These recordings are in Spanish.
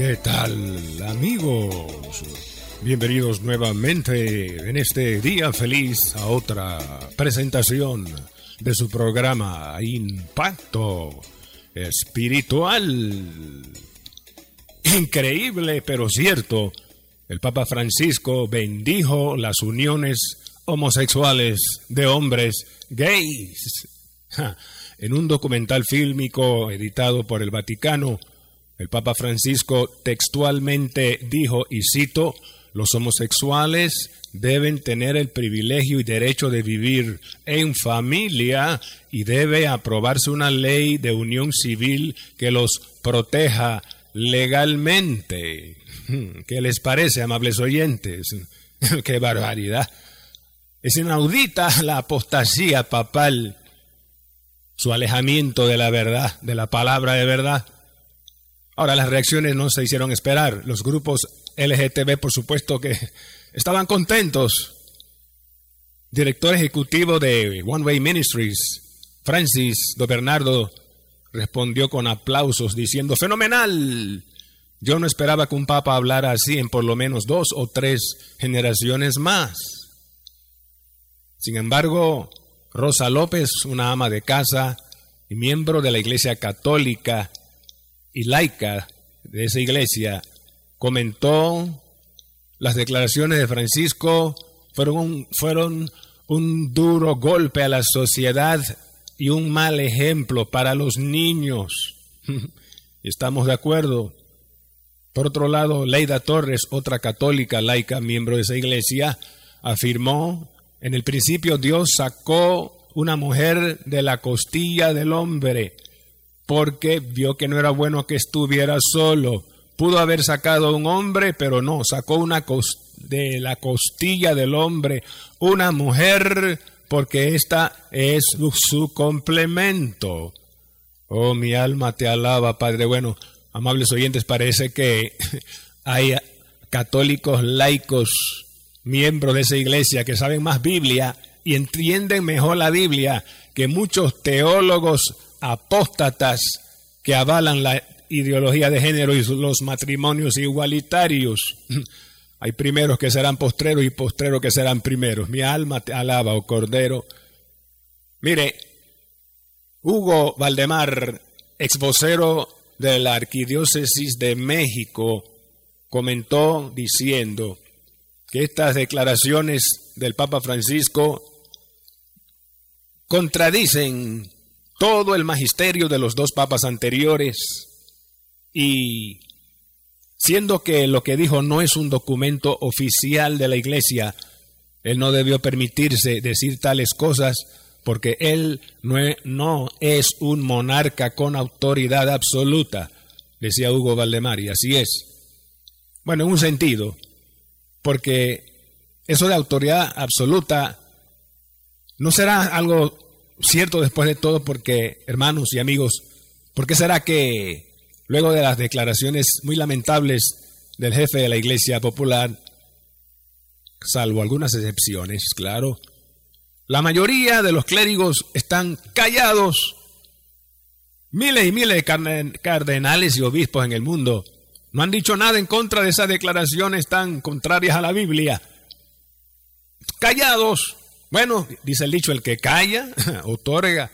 ¿Qué tal amigos? Bienvenidos nuevamente en este día feliz a otra presentación de su programa Impacto Espiritual. Increíble pero cierto, el Papa Francisco bendijo las uniones homosexuales de hombres gays. En un documental fílmico editado por el Vaticano, el Papa Francisco textualmente dijo, y cito, los homosexuales deben tener el privilegio y derecho de vivir en familia y debe aprobarse una ley de unión civil que los proteja legalmente. ¿Qué les parece, amables oyentes? ¡Qué barbaridad! Es inaudita la apostasía papal, su alejamiento de la verdad, de la palabra de verdad. Ahora las reacciones no se hicieron esperar. Los grupos LGTB, por supuesto que estaban contentos. Director ejecutivo de One Way Ministries, Francis Do Bernardo, respondió con aplausos diciendo, fenomenal. Yo no esperaba que un papa hablara así en por lo menos dos o tres generaciones más. Sin embargo, Rosa López, una ama de casa y miembro de la Iglesia Católica, y laica de esa iglesia comentó las declaraciones de Francisco fueron un, fueron un duro golpe a la sociedad y un mal ejemplo para los niños. Estamos de acuerdo. Por otro lado, Leida Torres, otra católica laica, miembro de esa iglesia, afirmó, en el principio Dios sacó una mujer de la costilla del hombre porque vio que no era bueno que estuviera solo. Pudo haber sacado un hombre, pero no, sacó una de la costilla del hombre una mujer, porque esta es su complemento. Oh, mi alma te alaba, Padre. Bueno, amables oyentes, parece que hay católicos laicos, miembros de esa iglesia, que saben más Biblia y entienden mejor la Biblia que muchos teólogos apóstatas que avalan la ideología de género y los matrimonios igualitarios. Hay primeros que serán postreros y postreros que serán primeros. Mi alma te alaba, oh Cordero. Mire, Hugo Valdemar, ex vocero de la Arquidiócesis de México, comentó diciendo que estas declaraciones del Papa Francisco contradicen todo el magisterio de los dos papas anteriores y siendo que lo que dijo no es un documento oficial de la Iglesia, él no debió permitirse decir tales cosas porque él no es, no es un monarca con autoridad absoluta, decía Hugo Valdemar, y así es. Bueno, en un sentido, porque eso de autoridad absoluta no será algo cierto después de todo porque, hermanos y amigos, ¿por qué será que luego de las declaraciones muy lamentables del jefe de la Iglesia Popular, salvo algunas excepciones, claro, la mayoría de los clérigos están callados? Miles y miles de cardenales y obispos en el mundo no han dicho nada en contra de esas declaraciones tan contrarias a la Biblia. Callados. Bueno, dice el dicho, el que calla otorga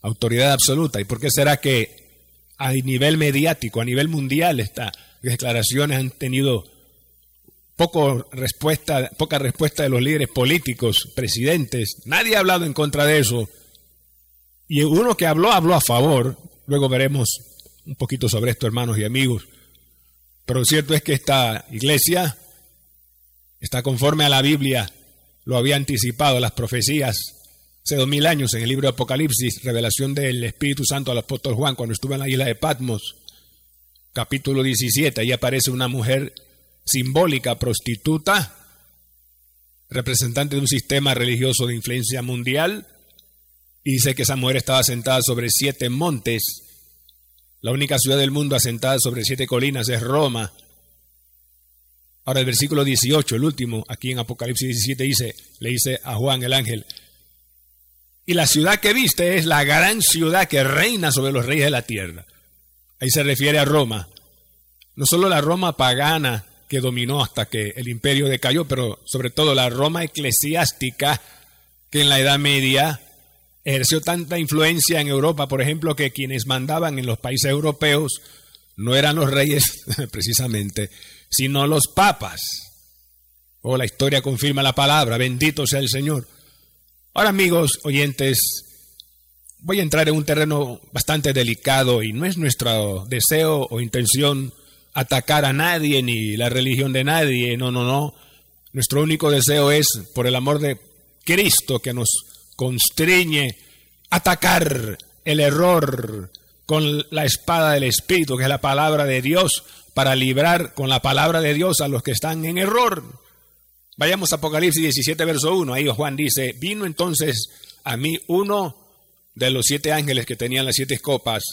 autoridad absoluta. ¿Y por qué será que a nivel mediático, a nivel mundial, estas declaraciones han tenido poco respuesta, poca respuesta de los líderes políticos, presidentes? Nadie ha hablado en contra de eso. Y uno que habló, habló a favor. Luego veremos un poquito sobre esto, hermanos y amigos. Pero lo cierto es que esta iglesia está conforme a la Biblia lo había anticipado las profecías hace dos mil años en el libro de Apocalipsis, revelación del Espíritu Santo al apóstol Juan cuando estuvo en la isla de Patmos. capítulo 17, ahí aparece una mujer simbólica, prostituta, representante de un sistema religioso de influencia mundial, y dice que esa mujer estaba sentada sobre siete montes. La única ciudad del mundo asentada sobre siete colinas es Roma. Ahora el versículo 18, el último, aquí en Apocalipsis 17 dice, le dice a Juan el ángel, y la ciudad que viste es la gran ciudad que reina sobre los reyes de la tierra. Ahí se refiere a Roma. No solo la Roma pagana que dominó hasta que el imperio decayó, pero sobre todo la Roma eclesiástica que en la Edad Media ejerció tanta influencia en Europa, por ejemplo, que quienes mandaban en los países europeos no eran los reyes precisamente, sino los papas. Oh, la historia confirma la palabra, bendito sea el Señor. Ahora amigos oyentes, voy a entrar en un terreno bastante delicado y no es nuestro deseo o intención atacar a nadie ni la religión de nadie, no, no, no. Nuestro único deseo es, por el amor de Cristo, que nos constriñe atacar el error con la espada del Espíritu, que es la palabra de Dios, para librar con la palabra de Dios a los que están en error. Vayamos a Apocalipsis 17, verso 1. Ahí Juan dice, vino entonces a mí uno de los siete ángeles que tenían las siete copas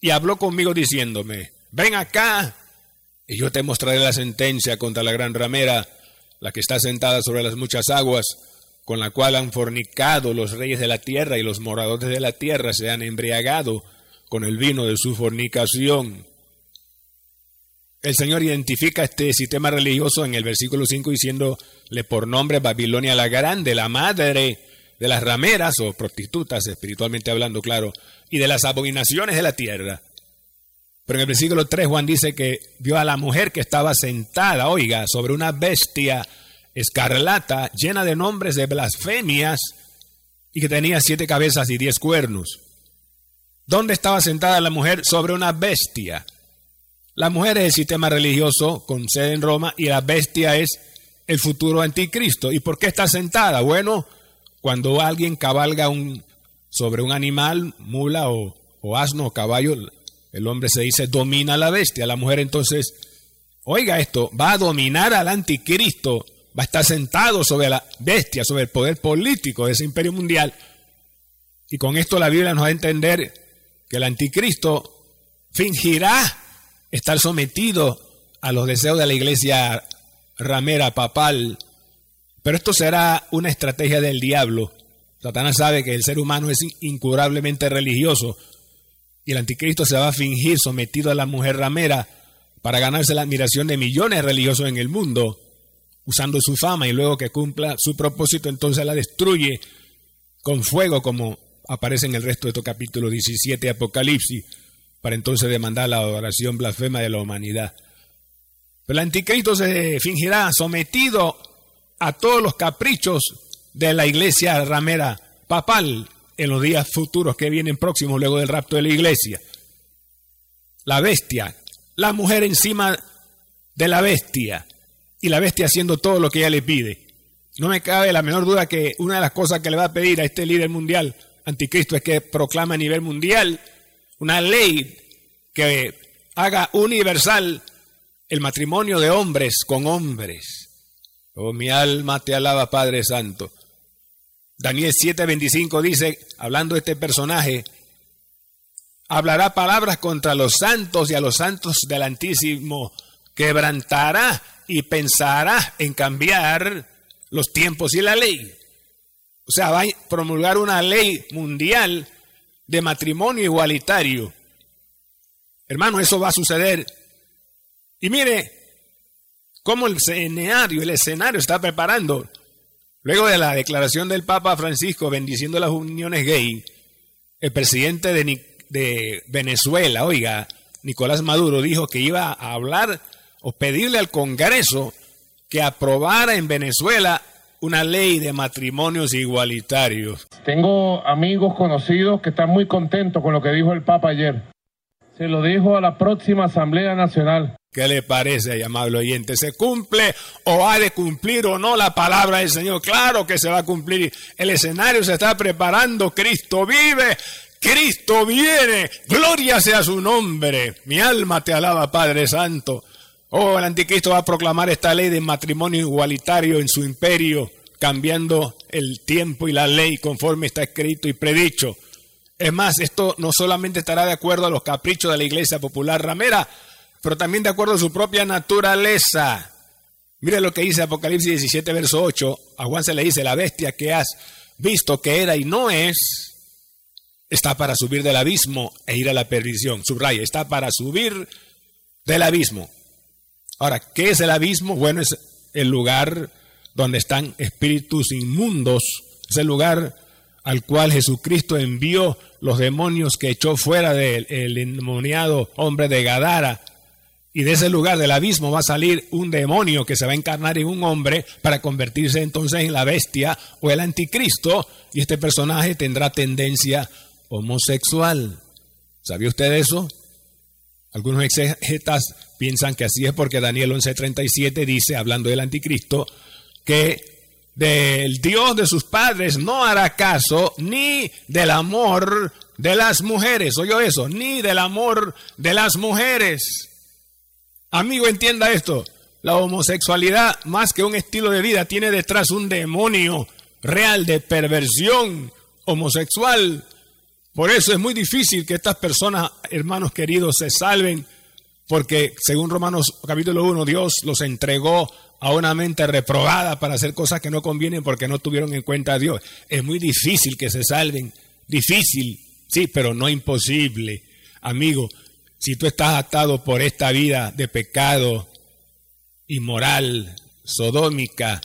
y habló conmigo diciéndome, ven acá y yo te mostraré la sentencia contra la gran ramera, la que está sentada sobre las muchas aguas, con la cual han fornicado los reyes de la tierra y los moradores de la tierra se han embriagado con el vino de su fornicación. El Señor identifica este sistema religioso en el versículo 5 diciéndole por nombre Babilonia la Grande, la madre de las rameras o prostitutas, espiritualmente hablando, claro, y de las abominaciones de la tierra. Pero en el versículo 3 Juan dice que vio a la mujer que estaba sentada, oiga, sobre una bestia escarlata llena de nombres de blasfemias y que tenía siete cabezas y diez cuernos. ¿Dónde estaba sentada la mujer? Sobre una bestia. La mujer es el sistema religioso con sede en Roma y la bestia es el futuro anticristo. ¿Y por qué está sentada? Bueno, cuando alguien cabalga un, sobre un animal, mula o, asno o caballo, el hombre se dice domina a la bestia. La mujer entonces, oiga esto, va a dominar al anticristo, va a estar sentado sobre la bestia, sobre el poder político de ese imperio mundial. Y con esto la Biblia nos da a entender que el anticristo fingirá estar sometido a los deseos de la iglesia ramera papal. Pero esto será una estrategia del diablo. Satanás sabe que el ser humano es incurablemente religioso y el anticristo se va a fingir sometido a la mujer ramera para ganarse la admiración de millones de religiosos en el mundo, usando su fama y luego que cumpla su propósito entonces la destruye con fuego como aparece en el resto de este capítulo 17 de Apocalipsis para entonces demandar la adoración blasfema de la humanidad. Pero el anticristo se fingirá sometido a todos los caprichos de la iglesia ramera papal en los días futuros que vienen próximos luego del rapto de la iglesia. La bestia, la mujer encima de la bestia y la bestia haciendo todo lo que ella le pide. No me cabe la menor duda que una de las cosas que le va a pedir a este líder mundial, anticristo, es que proclame a nivel mundial una ley que haga universal el matrimonio de hombres con hombres. Oh, mi alma te alaba, Padre Santo. Daniel 7:25 dice, hablando de este personaje, hablará palabras contra los santos y a los santos del Altísimo, quebrantará y pensará en cambiar los tiempos y la ley. O sea, va a promulgar una ley mundial de matrimonio igualitario. Hermano, eso va a suceder. Y mire cómo el escenario, el escenario está preparando. Luego de la declaración del Papa Francisco bendiciendo las uniones gay, el presidente de, de Venezuela, oiga, Nicolás Maduro, dijo que iba a hablar o pedirle al Congreso que aprobara en Venezuela una ley de matrimonios igualitarios. Tengo amigos conocidos que están muy contentos con lo que dijo el Papa ayer. Se lo dijo a la próxima Asamblea Nacional. ¿Qué le parece, amable oyente? ¿Se cumple o ha de cumplir o no la palabra del Señor? Claro que se va a cumplir. El escenario se está preparando. Cristo vive. Cristo viene, gloria sea su nombre. Mi alma te alaba, Padre Santo. Oh, el anticristo va a proclamar esta ley de matrimonio igualitario en su imperio, cambiando el tiempo y la ley conforme está escrito y predicho. Es más, esto no solamente estará de acuerdo a los caprichos de la iglesia popular ramera, pero también de acuerdo a su propia naturaleza. Mire lo que dice Apocalipsis 17, verso 8. A Juan se le dice, la bestia que has visto que era y no es, está para subir del abismo e ir a la perdición. Subraya, está para subir del abismo. Ahora, ¿qué es el abismo? Bueno, es el lugar donde están espíritus inmundos. Es el lugar al cual Jesucristo envió los demonios que echó fuera del endemoniado hombre de Gadara. Y de ese lugar del abismo va a salir un demonio que se va a encarnar en un hombre para convertirse entonces en la bestia o el anticristo. Y este personaje tendrá tendencia homosexual. ¿Sabía usted eso? Algunos exegetas piensan que así es porque Daniel 11:37 dice, hablando del anticristo, que del Dios de sus padres no hará caso ni del amor de las mujeres. ¿Oyó eso? Ni del amor de las mujeres. Amigo, entienda esto. La homosexualidad, más que un estilo de vida, tiene detrás un demonio real de perversión homosexual. Por eso es muy difícil que estas personas, hermanos queridos, se salven, porque según Romanos capítulo 1, Dios los entregó a una mente reprobada para hacer cosas que no convienen porque no tuvieron en cuenta a Dios. Es muy difícil que se salven, difícil, sí, pero no imposible. Amigo, si tú estás atado por esta vida de pecado inmoral, sodómica,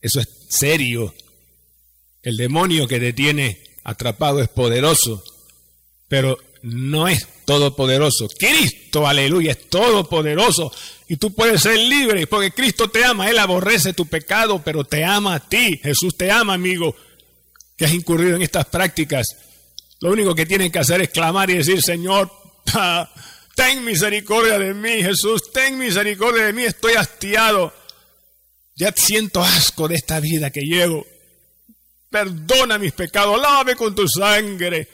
eso es serio. El demonio que te tiene atrapado es poderoso, pero no es todopoderoso. Cristo, aleluya, es todopoderoso. Y tú puedes ser libre porque Cristo te ama. Él aborrece tu pecado, pero te ama a ti. Jesús te ama, amigo, que has incurrido en estas prácticas. Lo único que tienes que hacer es clamar y decir, Señor, ten misericordia de mí, Jesús, ten misericordia de mí, estoy hastiado. Ya siento asco de esta vida que llevo. Perdona mis pecados, lávame con tu sangre.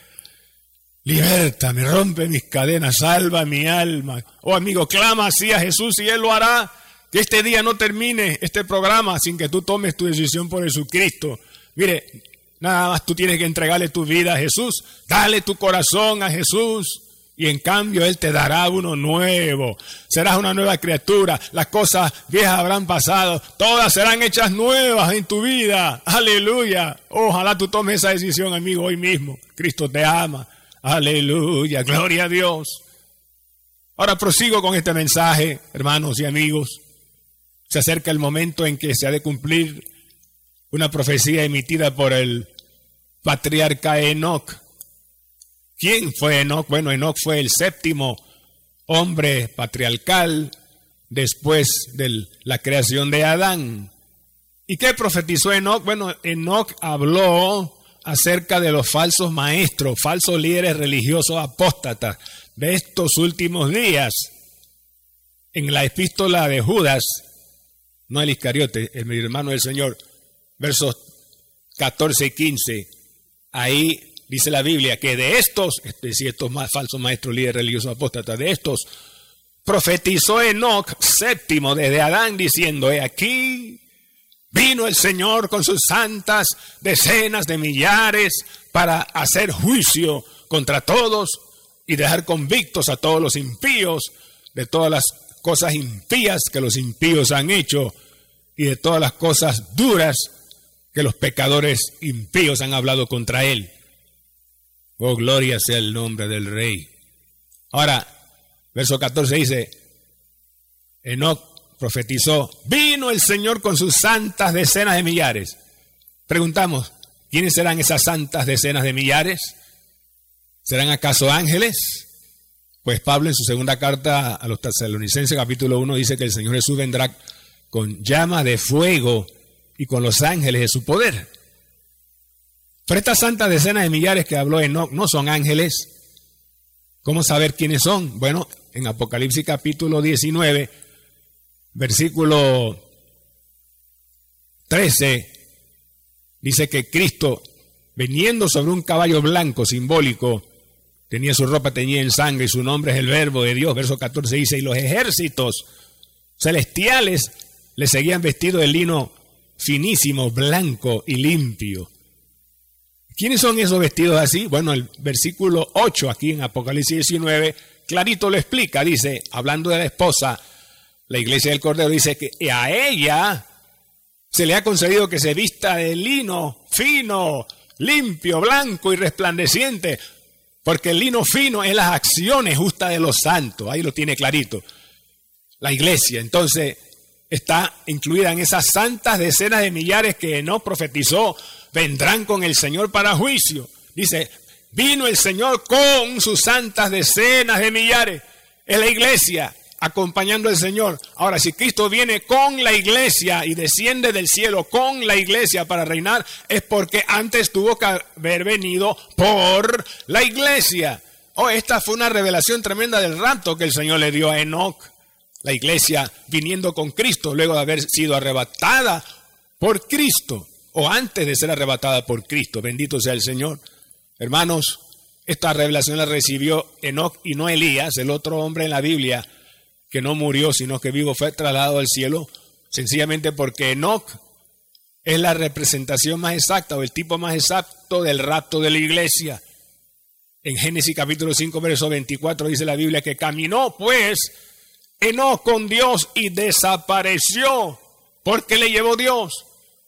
Libertame, rompe mis cadenas, salva mi alma. Oh amigo, clama así a Jesús y Él lo hará. Que este día no termine este programa sin que tú tomes tu decisión por Jesucristo. Mire, nada más tú tienes que entregarle tu vida a Jesús. Dale tu corazón a Jesús. Y en cambio Él te dará uno nuevo. Serás una nueva criatura. Las cosas viejas habrán pasado. Todas serán hechas nuevas en tu vida. Aleluya. Ojalá tú tomes esa decisión, amigo, hoy mismo. Cristo te ama. Aleluya. Gloria a Dios. Ahora prosigo con este mensaje, hermanos y amigos. Se acerca el momento en que se ha de cumplir una profecía emitida por el patriarca Enoch ¿Quién fue Enoch? Bueno, Enoch fue el séptimo hombre patriarcal después de la creación de Adán. ¿Y qué profetizó Enoch? Bueno, Enoch habló acerca de los falsos maestros, falsos líderes religiosos apóstatas de estos últimos días. En la epístola de Judas, no el Iscariote, el hermano del Señor, versos 14 y 15, ahí dice la Biblia que de estos, es decir, estos más falsos maestros líderes religiosos apóstatas, de estos, profetizó Enoch séptimo desde Adán diciendo, he aquí, vino el Señor con sus santas decenas de millares para hacer juicio contra todos y dejar convictos a todos los impíos de todas las cosas impías que los impíos han hecho y de todas las cosas duras que los pecadores impíos han hablado contra él. Oh, gloria sea el nombre del rey. Ahora, verso 14 dice, Enoch profetizó, vino el Señor con sus santas decenas de millares. Preguntamos, ¿quiénes serán esas santas decenas de millares? ¿Serán acaso ángeles? Pues Pablo en su segunda carta a los tesalonicenses capítulo 1 dice que el Señor Jesús vendrá con llama de fuego y con los ángeles de su poder. Pero estas santas decenas de millares que habló Enoch no son ángeles. ¿Cómo saber quiénes son? Bueno, en Apocalipsis capítulo 19, versículo 13, dice que Cristo viniendo sobre un caballo blanco simbólico, tenía su ropa teñida en sangre y su nombre es el verbo de Dios. Verso 14 dice, y los ejércitos celestiales le seguían vestido de lino finísimo, blanco y limpio. ¿Quiénes son esos vestidos así? Bueno, el versículo 8 aquí en Apocalipsis 19 clarito lo explica. Dice, hablando de la esposa, la iglesia del Cordero dice que a ella se le ha concedido que se vista de lino fino, limpio, blanco y resplandeciente, porque el lino fino es las acciones justas de los santos, ahí lo tiene clarito. La iglesia, entonces, está incluida en esas santas decenas de millares que no profetizó, vendrán con el Señor para juicio. Dice, vino el Señor con sus santas decenas de millares. Es la iglesia acompañando al Señor. Ahora, si Cristo viene con la iglesia y desciende del cielo con la iglesia para reinar, es porque antes tuvo que haber venido por la iglesia. Oh, esta fue una revelación tremenda del rapto que el Señor le dio a Enoch. La iglesia viniendo con Cristo luego de haber sido arrebatada por Cristo o antes de ser arrebatada por Cristo. Bendito sea el Señor. Hermanos, esta revelación la recibió Enoch y no Elías, el otro hombre en la Biblia que no murió, sino que vivo fue trasladado al cielo, sencillamente porque Enoch es la representación más exacta o el tipo más exacto del rapto de la iglesia. En Génesis capítulo 5, verso 24 dice la Biblia que caminó pues Enoch con Dios y desapareció porque le llevó Dios.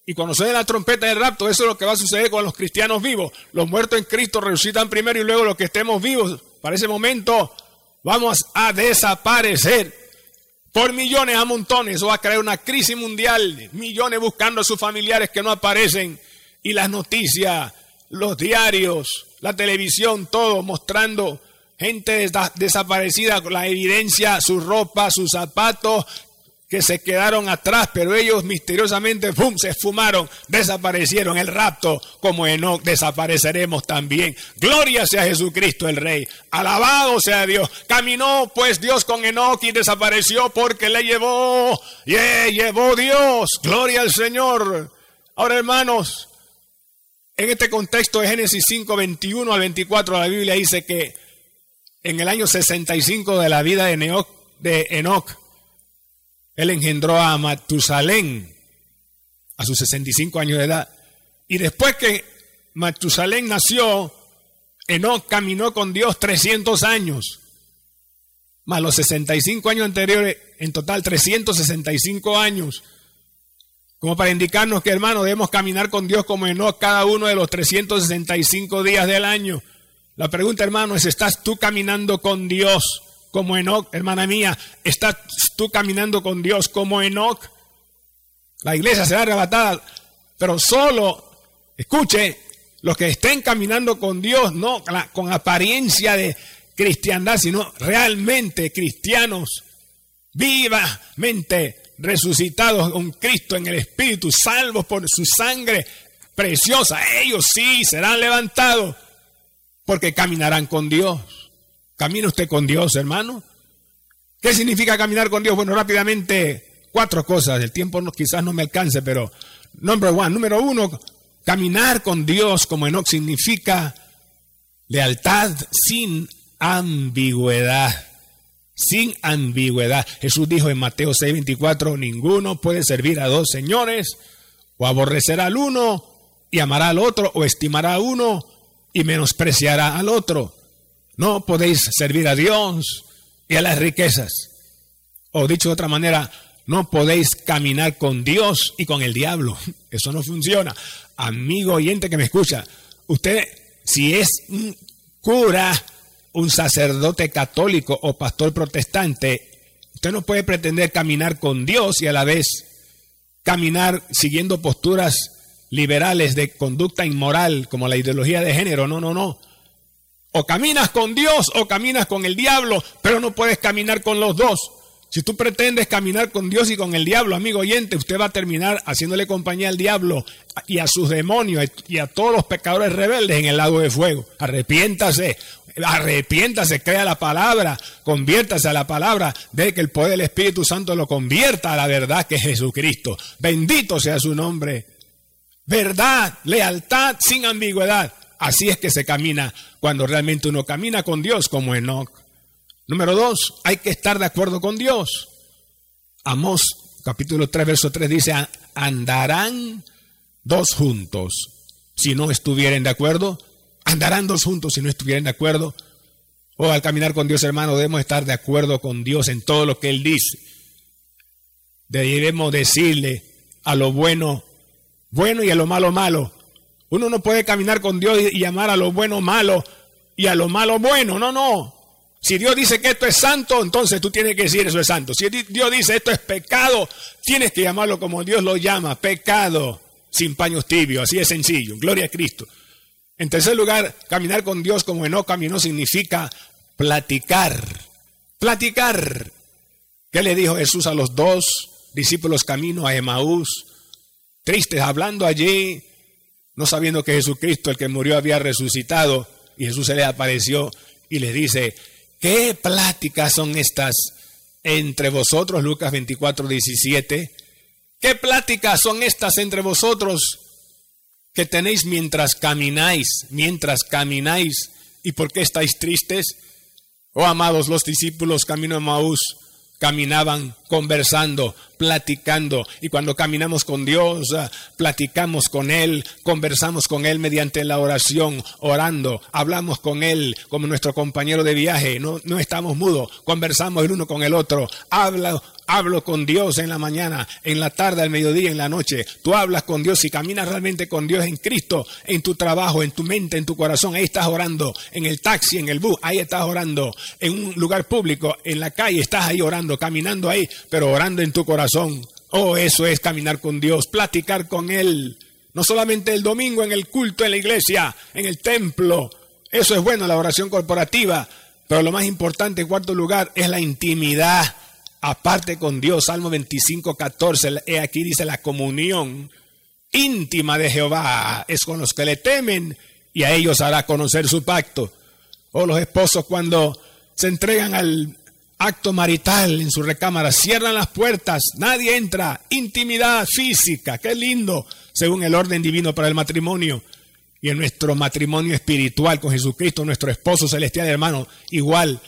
Y cuando suene la trompeta del rapto, eso es lo que va a suceder con los cristianos vivos. Los muertos en Cristo resucitan primero y luego los que estemos vivos para ese momento vamos a desaparecer por millones a montones. Eso va a crear una crisis mundial, millones buscando a sus familiares que no aparecen y las noticias, los diarios, la televisión, todo mostrando gente desaparecida, la evidencia, su ropa, sus zapatos, que se quedaron atrás, pero ellos misteriosamente se esfumaron, desaparecieron el rapto, como Enoch desapareceremos también. Gloria sea Jesucristo el Rey, alabado sea Dios. Caminó pues Dios con Enoch y desapareció porque le llevó, y llevó Dios, gloria al Señor. Ahora hermanos, en este contexto de Génesis 5, 21 al 24, la Biblia dice que en el año 65 de la vida de, Enoch, de Enoch él engendró a Matusalén a sus 65 años de edad. Y después que Matusalén nació, Enoch caminó con Dios 300 años. Más los 65 años anteriores, en total 365 años. Como para indicarnos que, hermano, debemos caminar con Dios como Enoch cada uno de los 365 días del año. La pregunta, hermano, es, ¿estás tú caminando con Dios como Enoch, hermana mía, estás tú caminando con Dios como Enoch. La iglesia será arrebatada, pero solo, escuche, los que estén caminando con Dios, no con apariencia de cristiandad, sino realmente cristianos, vivamente resucitados con Cristo en el Espíritu, salvos por su sangre preciosa, ellos sí serán levantados porque caminarán con Dios. ¿Camina usted con Dios, hermano? ¿Qué significa caminar con Dios? Bueno, rápidamente, cuatro cosas. El tiempo quizás no me alcance, pero number one, número uno, caminar con Dios como Enoch significa lealtad sin ambigüedad. Sin ambigüedad. Jesús dijo en Mateo 6:24, ninguno puede servir a dos señores, o aborrecerá al uno y amará al otro, o estimará a uno y menospreciará al otro. No podéis servir a Dios y a las riquezas. O dicho de otra manera, no podéis caminar con Dios y con el diablo. Eso no funciona. Amigo oyente que me escucha, usted si es un cura, un sacerdote católico o pastor protestante, usted no puede pretender caminar con Dios y a la vez caminar siguiendo posturas liberales de conducta inmoral como la ideología de género. No, no, no. O caminas con Dios o caminas con el diablo, pero no puedes caminar con los dos. Si tú pretendes caminar con Dios y con el diablo, amigo oyente, usted va a terminar haciéndole compañía al diablo y a sus demonios y a todos los pecadores rebeldes en el lago de fuego. Arrepiéntase, arrepiéntase, crea la palabra, conviértase a la palabra, de que el poder del Espíritu Santo lo convierta a la verdad que es Jesucristo. Bendito sea su nombre. verdad, lealtad sin ambigüedad. Así es que se camina cuando realmente uno camina con Dios como Enoch. Número dos, hay que estar de acuerdo con Dios. Amós capítulo 3, verso 3 dice, andarán dos juntos si no estuvieren de acuerdo. Andarán dos juntos si no estuvieran de acuerdo. O al caminar con Dios, hermano, debemos estar de acuerdo con Dios en todo lo que Él dice. Debemos decirle a lo bueno, bueno y a lo malo, malo. Uno no puede caminar con Dios y llamar a lo bueno malo y a lo malo bueno. No, no. Si Dios dice que esto es santo, entonces tú tienes que decir eso es santo. Si Dios dice esto es pecado, tienes que llamarlo como Dios lo llama, pecado, sin paños tibios, así es sencillo. Gloria a Cristo. En tercer lugar, caminar con Dios como no caminó significa platicar. Platicar. ¿Qué le dijo Jesús a los dos discípulos camino a Emaús? Tristes, hablando allí, no sabiendo que Jesucristo, el que murió, había resucitado, y Jesús se le apareció y les dice, ¿qué pláticas son estas entre vosotros? Lucas 24, 17. ¿Qué pláticas son estas entre vosotros que tenéis mientras camináis, mientras camináis. ¿Y por qué estáis tristes? Oh, amados, los discípulos camino a Maús caminaban conversando, platicando. Y cuando caminamos con Dios, ah, platicamos con Él, conversamos con Él mediante la oración, orando, hablamos con Él como nuestro compañero de viaje. No, no estamos mudos, conversamos el uno con el otro. Habla, hablo con Dios en la mañana, en la tarde, al mediodía, en la noche. Tú hablas con Dios y caminas realmente con Dios en Cristo, en tu trabajo, en tu mente, en tu corazón. Ahí estás orando, en el taxi, en el bus, ahí estás orando, en un lugar público, en la calle, estás ahí orando, caminando ahí, pero orando en tu corazón. Oh, eso es caminar con Dios, platicar con Él. No solamente el domingo en el culto, en la iglesia, en el templo. Eso es bueno, la oración corporativa. Pero lo más importante, en cuarto lugar, es la intimidad aparte con Dios. Salmo 25, 14. Aquí dice la comunión íntima de Jehová es con los que le temen y a ellos hará conocer su pacto. O oh, los esposos cuando se entregan al acto marital en su recámara, cierran las puertas, nadie entra, intimidad física, qué lindo, según el orden divino para el matrimonio. Y en nuestro matrimonio espiritual con Jesucristo, nuestro esposo celestial hermano, igual,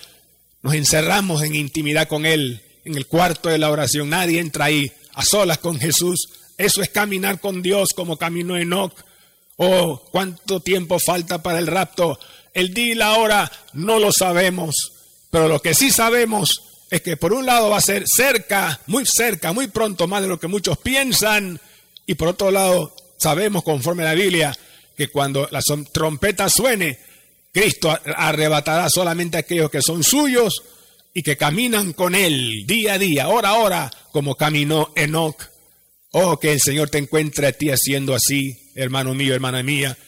nos encerramos en intimidad con Él, en el cuarto de la oración, nadie entra ahí, a solas con Jesús. Eso es caminar con Dios como caminó Enoch. Oh, cuánto tiempo falta para el rapto. El día y la hora no lo sabemos pero lo que sí sabemos es que por un lado va a ser cerca, muy cerca, muy pronto, más de lo que muchos piensan. Y por otro lado, sabemos conforme la Biblia que cuando la trompeta suene, Cristo arrebatará solamente a aquellos que son suyos y que caminan con Él día a día, hora a hora, como caminó Enoch. Oh, que el Señor te encuentre a ti haciendo así, hermano mío, hermana mía.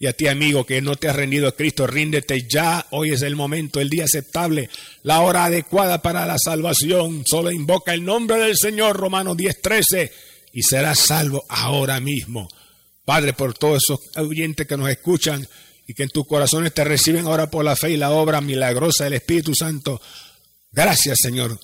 Y a ti, amigo, que no te has rendido a Cristo, ríndete ya. Hoy es el momento, el día aceptable, la hora adecuada para la salvación. Solo invoca el nombre del Señor, Romanos 10:13, y serás salvo ahora mismo. Padre, por todos esos oyentes que nos escuchan y que en tus corazones te reciben ahora por la fe y la obra milagrosa del Espíritu Santo. Gracias, Señor.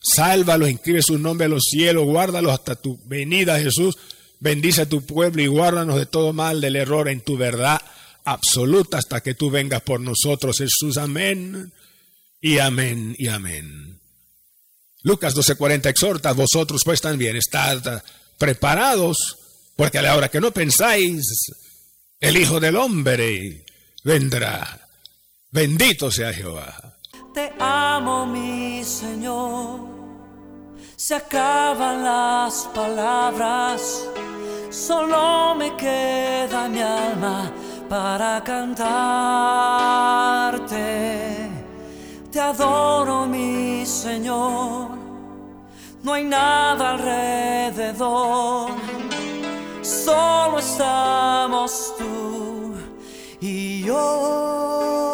Sálvalos, inscribe su nombre a los cielos, guárdalos hasta tu venida, Jesús. Bendice a tu pueblo y guárdanos de todo mal, del error en tu verdad absoluta hasta que tú vengas por nosotros, Jesús. Amén. Y amén y amén. Lucas 12:40 exhorta, vosotros pues también estad preparados, porque a la hora que no pensáis, el Hijo del Hombre vendrá. Bendito sea Jehová. Te amo, mi Señor. Se acaban las palabras solo me queda mi alma para cantarte. Te adoro, mi Señor, no hay nada alrededor, solo estamos tú y yo.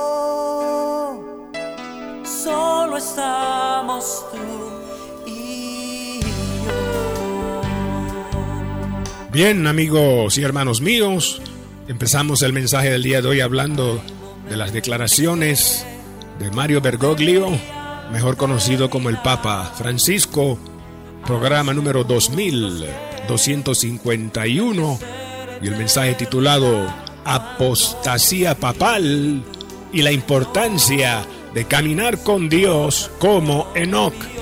Bien, amigos y hermanos míos, empezamos el mensaje del día de hoy hablando de las declaraciones de Mario Bergoglio, mejor conocido como el Papa Francisco, programa número 2251 y el mensaje titulado Apostasía Papal y la importancia de caminar con Dios como Enoch.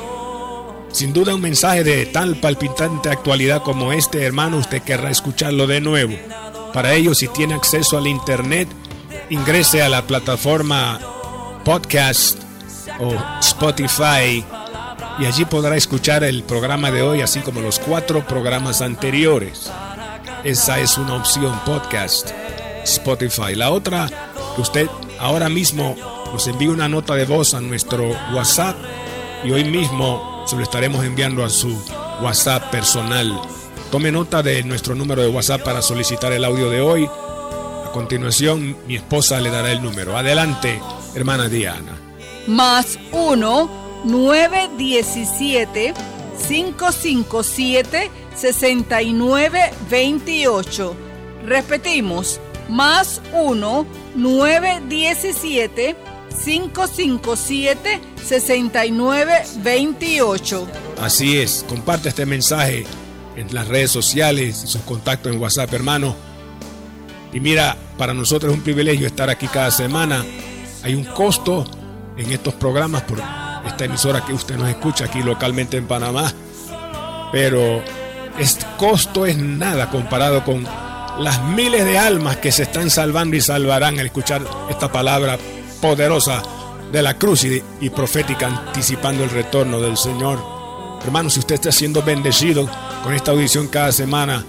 Sin duda un mensaje de tal palpitante actualidad como este, hermano, usted querrá escucharlo de nuevo. Para ello, si tiene acceso al Internet, ingrese a la plataforma podcast o Spotify y allí podrá escuchar el programa de hoy, así como los cuatro programas anteriores. Esa es una opción podcast, Spotify. La otra, usted ahora mismo nos envíe una nota de voz a nuestro WhatsApp y hoy mismo se lo estaremos enviando a su WhatsApp personal. Tome nota de nuestro número de WhatsApp para solicitar el audio de hoy. A continuación, mi esposa le dará el número. Adelante, hermana Diana. Más 1 917 557 6928. Repetimos, más 1 917 557 6928. Así es, comparte este mensaje en las redes sociales sus contactos en WhatsApp, hermano. Y mira, para nosotros es un privilegio estar aquí cada semana. Hay un costo en estos programas por esta emisora que usted nos escucha aquí localmente en Panamá. Pero este costo es nada comparado con las miles de almas que se están salvando y salvarán al escuchar esta palabra poderosa de la cruz y, profética anticipando el retorno del Señor. Hermano, si usted está siendo bendecido con esta audición cada semana,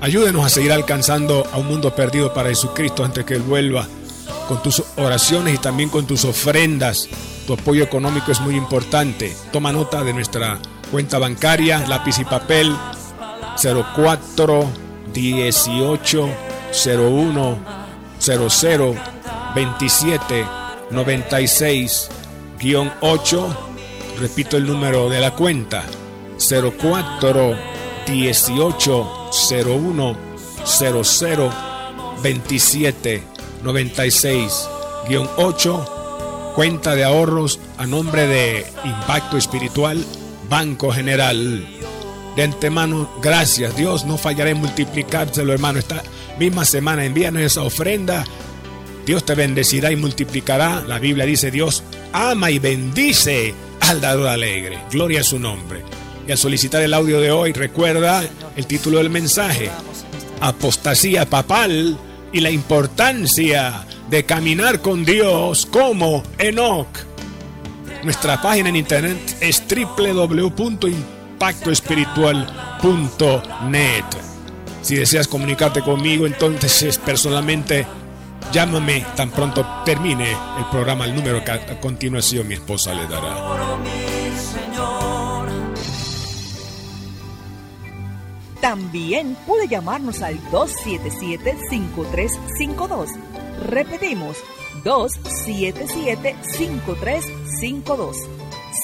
ayúdenos a seguir alcanzando a un mundo perdido para Jesucristo antes que Él vuelva. Con tus oraciones y también con tus ofrendas, tu apoyo económico es muy importante. Toma nota de nuestra cuenta bancaria, lápiz y papel 04 18 01 00 27 96 8 repito el número de la cuenta 04 18 01 00 27 96 8 cuenta de ahorros a nombre de Impacto Espiritual Banco General de antemano, gracias. Dios no fallará en multiplicárselo, hermano. Esta misma semana envíanos esa ofrenda. Dios te bendecirá y multiplicará. La Biblia dice, Dios ama y bendice al dador alegre. Gloria a su nombre. Y al solicitar el audio de hoy, recuerda el título del mensaje. Apostasía papal y la importancia de caminar con Dios como Enoch. Nuestra página en internet es www.impactoespiritual.net. Si deseas comunicarte conmigo, entonces personalmente llámame tan pronto termine el programa, el número que a continuación mi esposa le dará. También puede llamarnos al 277-5352. Repetimos, 277-5352.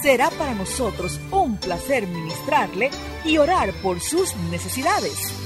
Será para nosotros un placer ministrarle y orar por sus necesidades.